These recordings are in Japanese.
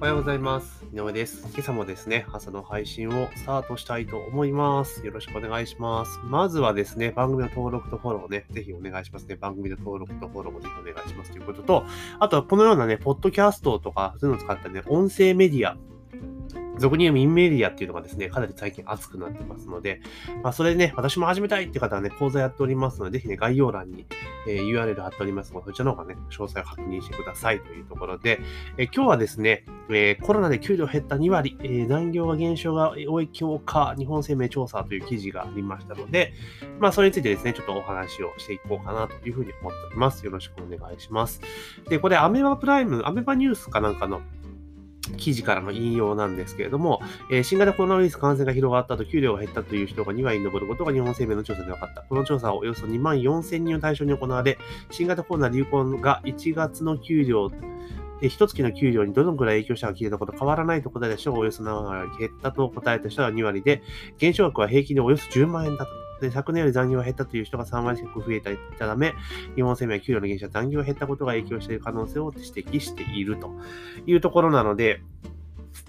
おはようございます。井上です。今朝もですね、朝の配信をスタートしたいと思います。よろしくお願いします。まずはですね、番組の登録とフォローをね、ぜひお願いしますね。番組の登録とフォローもぜひお願いしますということと、あとはこのようなね、ポッドキャストとか、そういうのを使ったね、音声メディア、俗に言うインメディアっていうのがですね、かなり最近熱くなってますので、まあ、それでね、私も始めたいっていう方はね、講座やっておりますので、ぜひね、概要欄に、え URL 貼っておりますので、そちらの方がね、詳細を確認してくださいというところで、え今日はですね、えコロナで給料減った2割、え残業が減少が多い強化、日本生命調査という記事がありましたので、まあ、それについてですね、ちょっとお話をしていこうかなというふうに思っております。よろしくお願いします。で、これ、アメバプライム、アメバニュースかなんかの記事からの引用なんですけれども、えー新型コロナウイルス感染が広がったと給料が減ったという人が2割に上ることが日本生命の調査で分かった。この調査はおよそ2万4000人を対象に行われ、新型コロナ流行が1月の給料、えー一月の給料にどのくらい影響したか聞いたこと変わらないと答えた人がおよそ7割減ったと答えた人が2割で、減少額は平均でおよそ10万円だと。で昨年より残業が減ったという人が3割近く増えていたため、日本生命は給料の減少残業が減ったことが影響している可能性を指摘しているというところなので、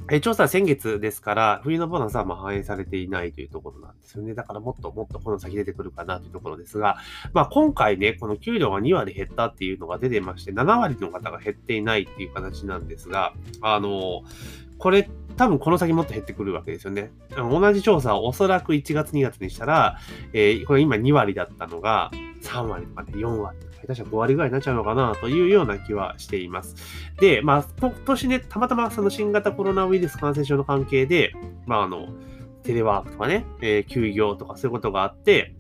え調査は先月ですから、冬のボーナスはま反映されていないというところなんですよね。だからもっともっとこの先出てくるかなというところですが、まあ今回ね、この給料が2割減ったっていうのが出てまして、7割の方が減っていないっていう形なんですが、あの、これ多分この先もっと減ってくるわけですよね。同じ調査をおそらく1月2月にしたら、えーこれ今2割だったのが3割とかね、4割とか、下手したら5割ぐらいになっちゃうのかなというような気はしています。で、まあ、今年ね、たまたまその新型コロナウイルス感染症の関係で、まあ、あの、テレワークとかね、えー休業とかそういうことがあって、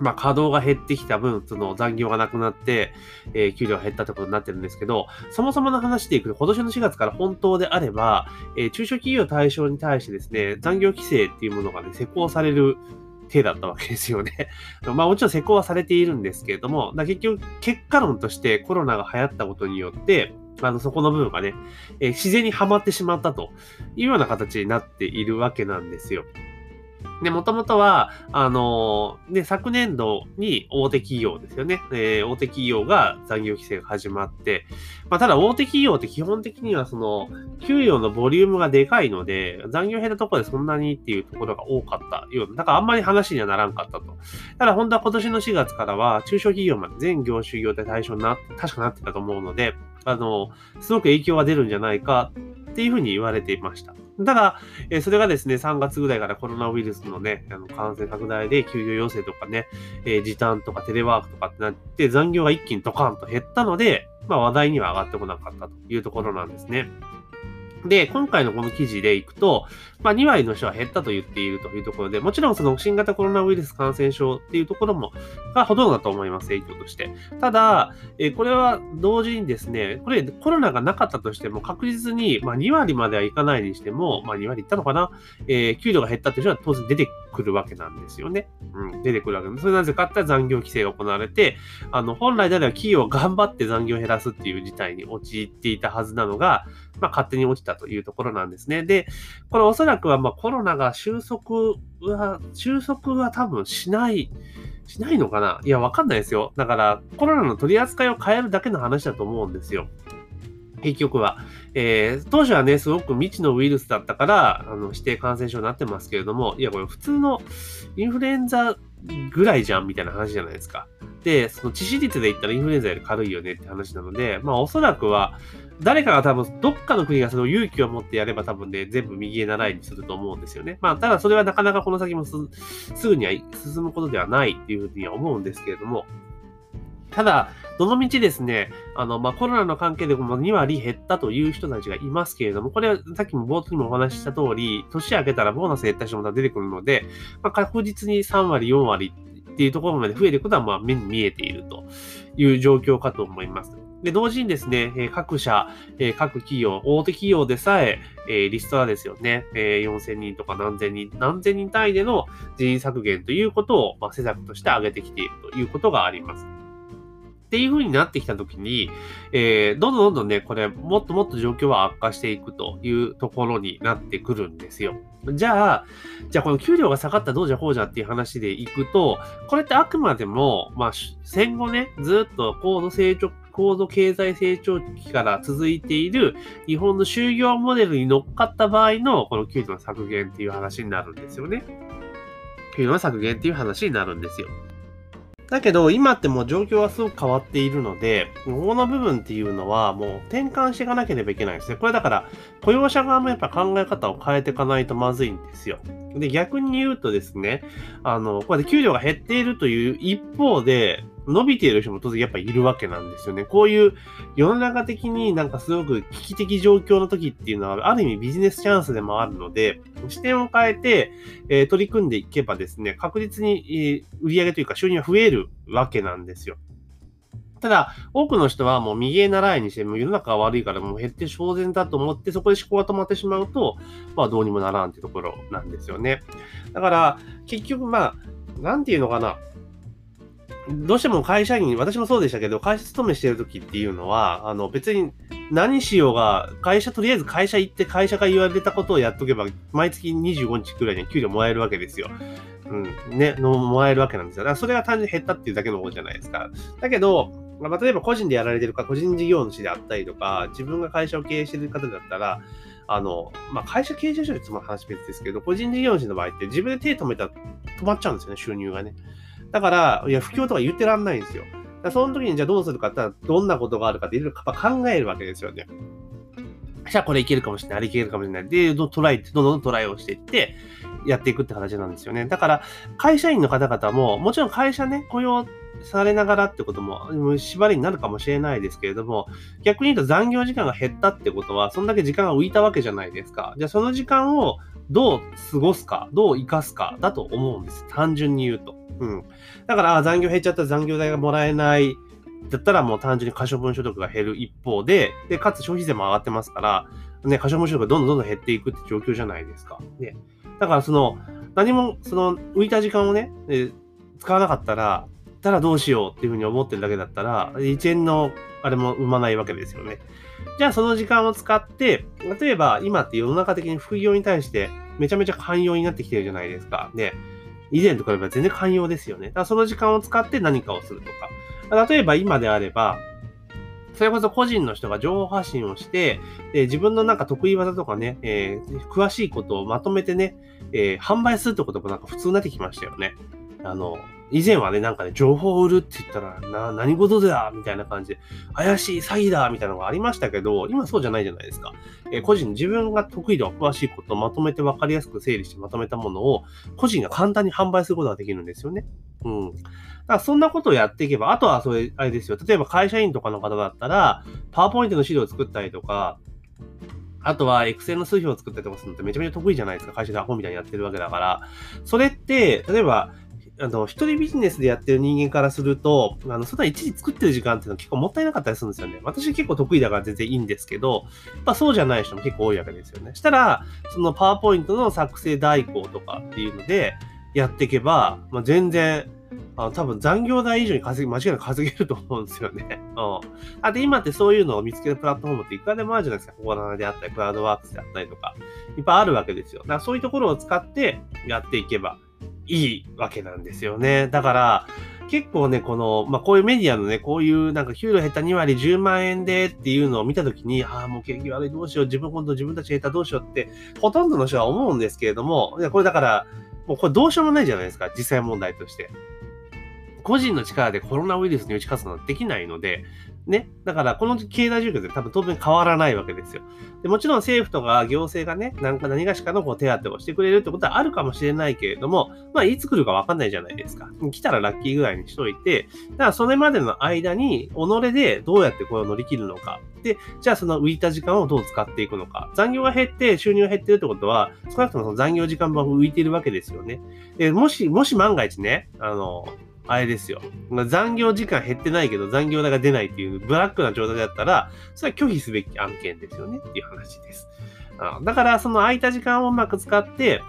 まあ、稼働が減ってきた分、その残業がなくなって、えー給料が減ったってことになってるんですけど、そもそもの話でいくと、今年の4月から本当であれば、えー中小企業対象に対してですね、残業規制っていうものがね、施行される手だったわけですよね。まあもちろん施行はされているんですけれども、結局結果論としてコロナが流行ったことによって、あのそこの部分がね、えー自然にはまってしまったというような形になっているわけなんですよ。で、もともとは、あのーで、昨年度に大手企業ですよね。えー大手企業が残業規制が始まって、まあ、ただ大手企業って基本的にはその、給与のボリュームがでかいので、残業減ったところでそんなにっていうところが多かったような、だからあんまり話にはならんかったと。ただ本当は今年の4月からは、中小企業まで全業種業態対象になって、確かなってたと思うので、あの、すごく影響が出るんじゃないかっていうふうに言われていました。ただ、えそれがですね、3月ぐらいからコロナウイルスのね、あの感染拡大で休業要請とかね、え時短とかテレワークとかってなって、残業が一気にドカンと減ったので、まあ話題には上がってこなかったというところなんですね。で、今回のこの記事でいくと、まあ2割の人は減ったと言っているというところで、もちろんその新型コロナウイルス感染症っていうところも、がほとんどだと思います、影響として。ただ、えこれは同時にですね、これコロナがなかったとしても確実に、まあ2割まではいかないにしても、まあ2割いったのかな、えー給料が減ったっていう人は当然出てくるわけなんですよね。うん、出てくるわけです。それなぜかって残業規制が行われて、あの、本来であれば企業が頑張って残業を減らすっていう事態に陥っていたはずなのが、まあ勝手に落ちたというところなんですね。で、これおそらくはまあコロナが収束は、収束は多分しない、しないのかな？いや、わかんないですよ。だから、コロナの取り扱いを変えるだけの話だと思うんですよ。結局は。えー当初はね、すごく未知のウイルスだったから、あの、指定感染症になってますけれども、いや、これ普通のインフルエンザぐらいじゃんみたいな話じゃないですか。で、その致死率で言ったらインフルエンザより軽いよねって話なので、まあおそらくは、誰かが多分、どっかの国がその勇気を持ってやれば多分ね、全部右へ習いにすると思うんですよね。まあ、ただそれはなかなかこの先もすすぐには進むことではないっていうふうには思うんですけれども、ただ、どのみちですね、あの、まあ、コロナの関係でも2割減ったという人たちがいますけれども、これはさっきも冒頭にもお話しした通り、年明けたらボーナス減った人も出てくるので、まあ、確実に3割、4割っていうところまで増えていくことは、まあ、目に見えているという状況かと思います。で、同時にですね、え各社、え各企業、大手企業でさえ、えリストラですよね、え4000人とか何千人、何千人単位での人員削減ということを、まあ、施策として挙げてきているということがあります。っていう風になってきたときに、えーどんどんどんどんね、これ、もっともっと状況は悪化していくというところになってくるんですよ。じゃあ、じゃあこの給料が下がったどうじゃこうじゃっていう話でいくと、これってあくまでも、まあ、戦後ね、ずっと高度成長高度経済成長期から続いている日本の就業モデルに乗っかった場合のこの給料の削減っていう話になるんですよね。給料の削減っていう話になるんですよ。だけど、今ってもう状況はすごく変わっているので、ここの部分っていうのはもう転換していかなければいけないですね。これだから、雇用者側もやっぱ考え方を変えていかないとまずいんですよ。で、逆に言うとですね、あの、これで給料が減っているという一方で、伸びている人も当然やっぱいるわけなんですよね。こういう世の中的になんかすごく危機的状況の時っていうのは、ある意味ビジネスチャンスでもあるので、視点を変えて、え、取り組んでいけばですね、確実に、えー、売上というか収入が増えるわけなんですよ。ただ、多くの人はもう右へ習いにして、も世の中が悪いからもう減って当然だと思って、そこで思考が止まってしまうと、まあどうにもならんってところなんですよね。だから、結局まあ、なんていうのかな。どうしても会社員、私もそうでしたけど、会社勤めしてる時っていうのは、あの別に何しようが、会社、とりあえず会社行って会社が言われたことをやっとけば、毎月25日くらいに給料もらえるわけですよ。うん、ね、のもらえるわけなんですよ。だからそれが単純に減ったっていうだけのことじゃないですか。だけど、まあ、例えば個人でやられてるか、個人事業主であったりとか、自分が会社を経営してる方だったら、あの、まあ、会社経営者とつも話別ですけど、個人事業主の場合って自分で手止めたら止まっちゃうんですよね、収入がね。だから、いや、不況とか言ってらんないんですよ。だその時にじゃあどうするかってっ、どんなことがあるかっていろいろ考えるわけですよね。じゃあこれいけるかもしれない、あれいけるかもしれない。で、トライ、どんどんトライをしていって、やっていくって形なんですよね。だから、会社員の方々も、もちろん会社ね、雇用されながらってことも、縛りになるかもしれないですけれども、逆に言うと残業時間が減ったってことは、そんだけ時間が浮いたわけじゃないですか。じゃあその時間をどう過ごすか、どう生かすかだと思うんです。単純に言うと。うん。だから、残業減っちゃったら残業代がもらえない。だったらもう単純に可処分所得が減る一方で、で、かつ消費税も上がってますから、ね、可処分所得がどんどんどんどん減っていくって状況じゃないですか。ね。だからその、何も、その、浮いた時間をね、使わなかったら、たらどうしようっていうふうに思ってるだけだったら、1円のあれも生まないわけですよね。じゃあその時間を使って、例えば今って世の中的に副業に対してめちゃめちゃ寛容になってきてるじゃないですか。で、以前と比べば全然寛容ですよね。だからその時間を使って何かをするとか。例えば今であれば、それこそ個人の人が情報発信をして、え自分のなんか得意技とかね、えー、詳しいことをまとめてね、えー、販売するってこともなんか普通になってきましたよね。あの、以前はね、なんかね、情報を売るって言ったら、な、何事だみたいな感じで、怪しい詐欺だみたいなのがありましたけど、今そうじゃないじゃないですか。えー、個人、自分が得意では詳しいことをまとめて分かりやすく整理してまとめたものを、個人が簡単に販売することができるんですよね。うん。だからそんなことをやっていけば、あとはそれ、あれですよ。例えば会社員とかの方だったら、パワーポイントの資料を作ったりとか、あとは、エクセルの数表を作ったりとかするのってめちゃめちゃ得意じゃないですか。会社でアホみたいにやってるわけだから。それって、例えば、あの、一人ビジネスでやってる人間からすると、あの、そんな一時作ってる時間っていうのは結構もったいなかったりするんですよね。私結構得意だから全然いいんですけど、やっぱそうじゃない人も結構多いわけですよね。したら、そのパワーポイントの作成代行とかっていうので、やっていけば、まあ、全然、あの多分残業代以上に稼ぎ、間違いなく稼げると思うんですよね。うん。あで、今ってそういうのを見つけるプラットフォームっていくらでもあるじゃないですか。ココナであったり、クラウドワークスであったりとか、いっぱいあるわけですよ。だからそういうところを使ってやっていけばいいわけなんですよね。だから、結構ね、この、まあ、こういうメディアのね、こういうなんか給料減った2割10万円でっていうのを見たときに、ああ、もう景気悪いどうしよう、自分今度自分たち減ったどうしようって、ほとんどの人は思うんですけれども、いやこれだから、もうこれどうしようもないじゃないですか、実際問題として。個人の力でコロナウイルスに打ち勝つのはできないので、ね。だから、この経済状況で多分当然変わらないわけですよ。でもちろん政府とか行政がね、なんか何がしかのこう手当をしてくれるってことはあるかもしれないけれども、まあ、いつ来るかわかんないじゃないですか。来たらラッキーぐらいにしといて、だからそれまでの間に、己でどうやってこれを乗り切るのか。で、じゃあその浮いた時間をどう使っていくのか。残業が減って収入が減ってるってことは、少なくともその残業時間分浮いてるわけですよね。で、もし、もし万が一ね、あの、あれですよ。ま残業時間減ってないけど残業代が出ないっていうブラックな状態だったら、それは拒否すべき案件ですよねっていう話です。だから、その空いた時間をうまく使って、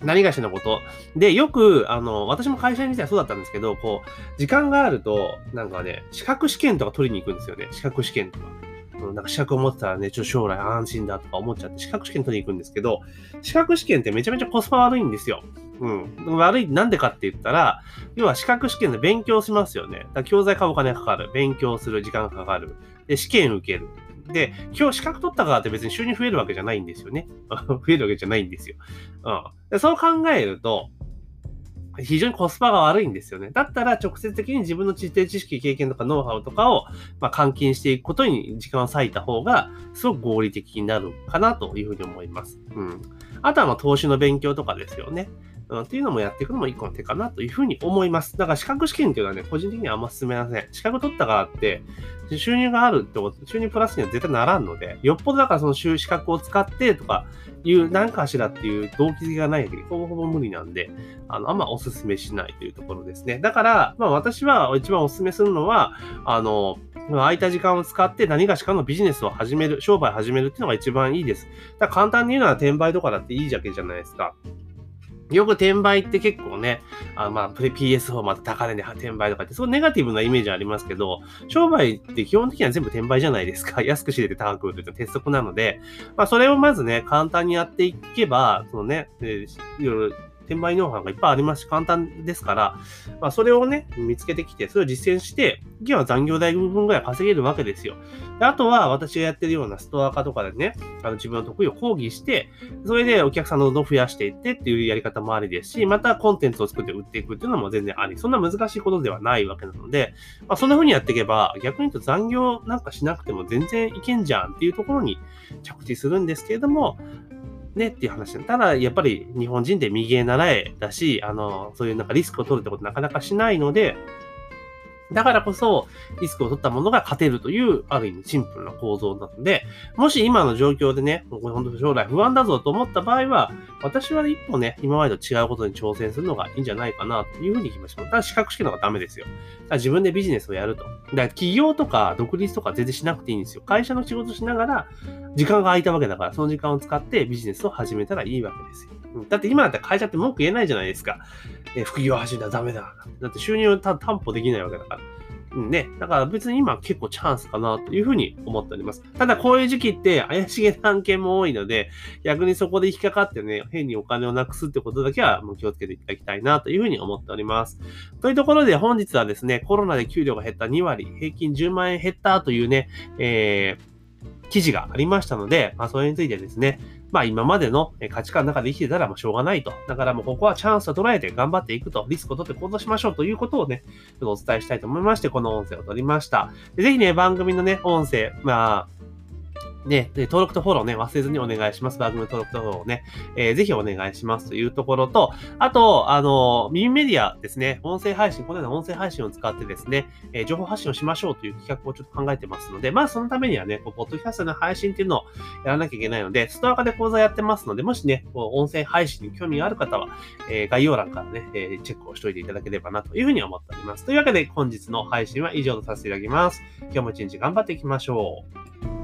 何がしのこと？で、よく、あの、私も会社にいてはそうだったんですけど、こう、時間があると、なんかね、資格試験とか取りに行くんですよね。資格試験とか。なんか資格を持ってたらね、ちょ将来安心だとか思っちゃって資格試験取りに行くんですけど、資格試験ってめちゃめちゃコスパ悪いんですよ。うん。悪い、なんでかって言ったら、要は資格試験で勉強しますよね。だ教材買うお金かかる。勉強する時間かかる。で、試験受ける。で、今日資格取ったからって別に収入増えるわけじゃないんですよね。増えるわけじゃないんですよ。うん。でそう考えると、非常にコスパが悪いんですよね。だったら直接的に自分の知的知識、経験とかノウハウとかを、まあ、換金していくことに時間を割いた方が、すごく合理的になるかなというふうに思います。うん。あとはまあ投資の勉強とかですよね。うん、っていうのもやっていくのも一個の手かなというふうに思います。だから資格試験っていうのはね、個人的にはあんま進めません。資格取ったからって、収入があるってこと、収入プラスには絶対ならんので、よっぽどだからその収資格を使ってとかいう何かしらっていう動機がないけど、ほぼほぼ無理なんで、あの、あんまお勧めしないというところですね。だから、まあ私は一番お勧めするのは、あの、空いた時間を使って何がしかのビジネスを始める、商売始めるっていうのが一番いいです。だから簡単に言うのは転売とかだっていいじゃけじゃないですか。よく転売って結構ね、あまあ、PS4 また高値で転売とかって、そうネガティブなイメージありますけど、商売って基本的には全部転売じゃないですか。安く仕入れて高く売るって鉄則なので、まあ、それをまずね、簡単にやっていけば、そのね、いろいろ転売ノウハウがいっぱいありますし、簡単ですから、まあ、それをね、見つけてきて、それを実践して、次は残業代分ぐらい稼げるわけですよ。であとは、私がやってるようなストア化とかでね、あの自分の得意を講義して、それでお客さんのどん増やしていってっていうやり方もありですし、またコンテンツを作って売っていくっていうのも全然あり。そんな難しいことではないわけなので、まあ、そんな風にやっていけば、逆に言うと残業なんかしなくても全然いけんじゃんっていうところに着地するんですけれども、ねっていう話。ただ、やっぱり日本人って右へ習えだし、あの、そういうなんかリスクを取るってことなかなかしないので、だからこそ、リスクを取ったものが勝てるという、ある意味シンプルな構造なので、もし今の状況でね、本当将来不安だぞと思った場合は、私は一歩ね、今までと違うことに挑戦するのがいいんじゃないかなというふうに聞きました。ただ資格試験の方がダメですよ。自分でビジネスをやると。だから企業とか独立とか全然しなくていいんですよ。会社の仕事しながら、時間が空いたわけだから、その時間を使ってビジネスを始めたらいいわけですよ。だって今だったら会社って文句言えないじゃないですか。え副業始めたらダメだ。だって収入を担保できないわけだから。うんね。だから別に今結構チャンスかなというふうに思っております。ただこういう時期って怪しげな案件も多いので、逆にそこで引っかかってね、変にお金をなくすってことだけはもう気をつけていただきたいなというふうに思っております。というところで本日はですね、コロナで給料が減った2割、平均10万円減ったというね、えー、記事がありましたので、まあ、それについてですね、まあ今までの価値観の中で生きてたらもうしょうがないと。だからもうここはチャンスを捉えて頑張っていくと、リスクを取って行動しましょうということをね、ちょっとお伝えしたいと思いまして、この音声を取りました。ぜひね、番組のね、音声、まあ、ね、登録とフォローね、忘れずにお願いします。番組登録とフォローね、えー、ぜひお願いしますというところと、あと、あの、耳メディアですね、音声配信、このような音声配信を使ってですね、えー、情報発信をしましょうという企画をちょっと考えてますので、まあそのためにはね、こうポッドキャストの配信っていうのをやらなきゃいけないので、ストア化で講座やってますので、もしね、こう音声配信に興味がある方は、えー、概要欄からね、えチェックをしておいていただければなというふうに思っております。というわけで、本日の配信は以上とさせていただきます。今日も一日頑張っていきましょう。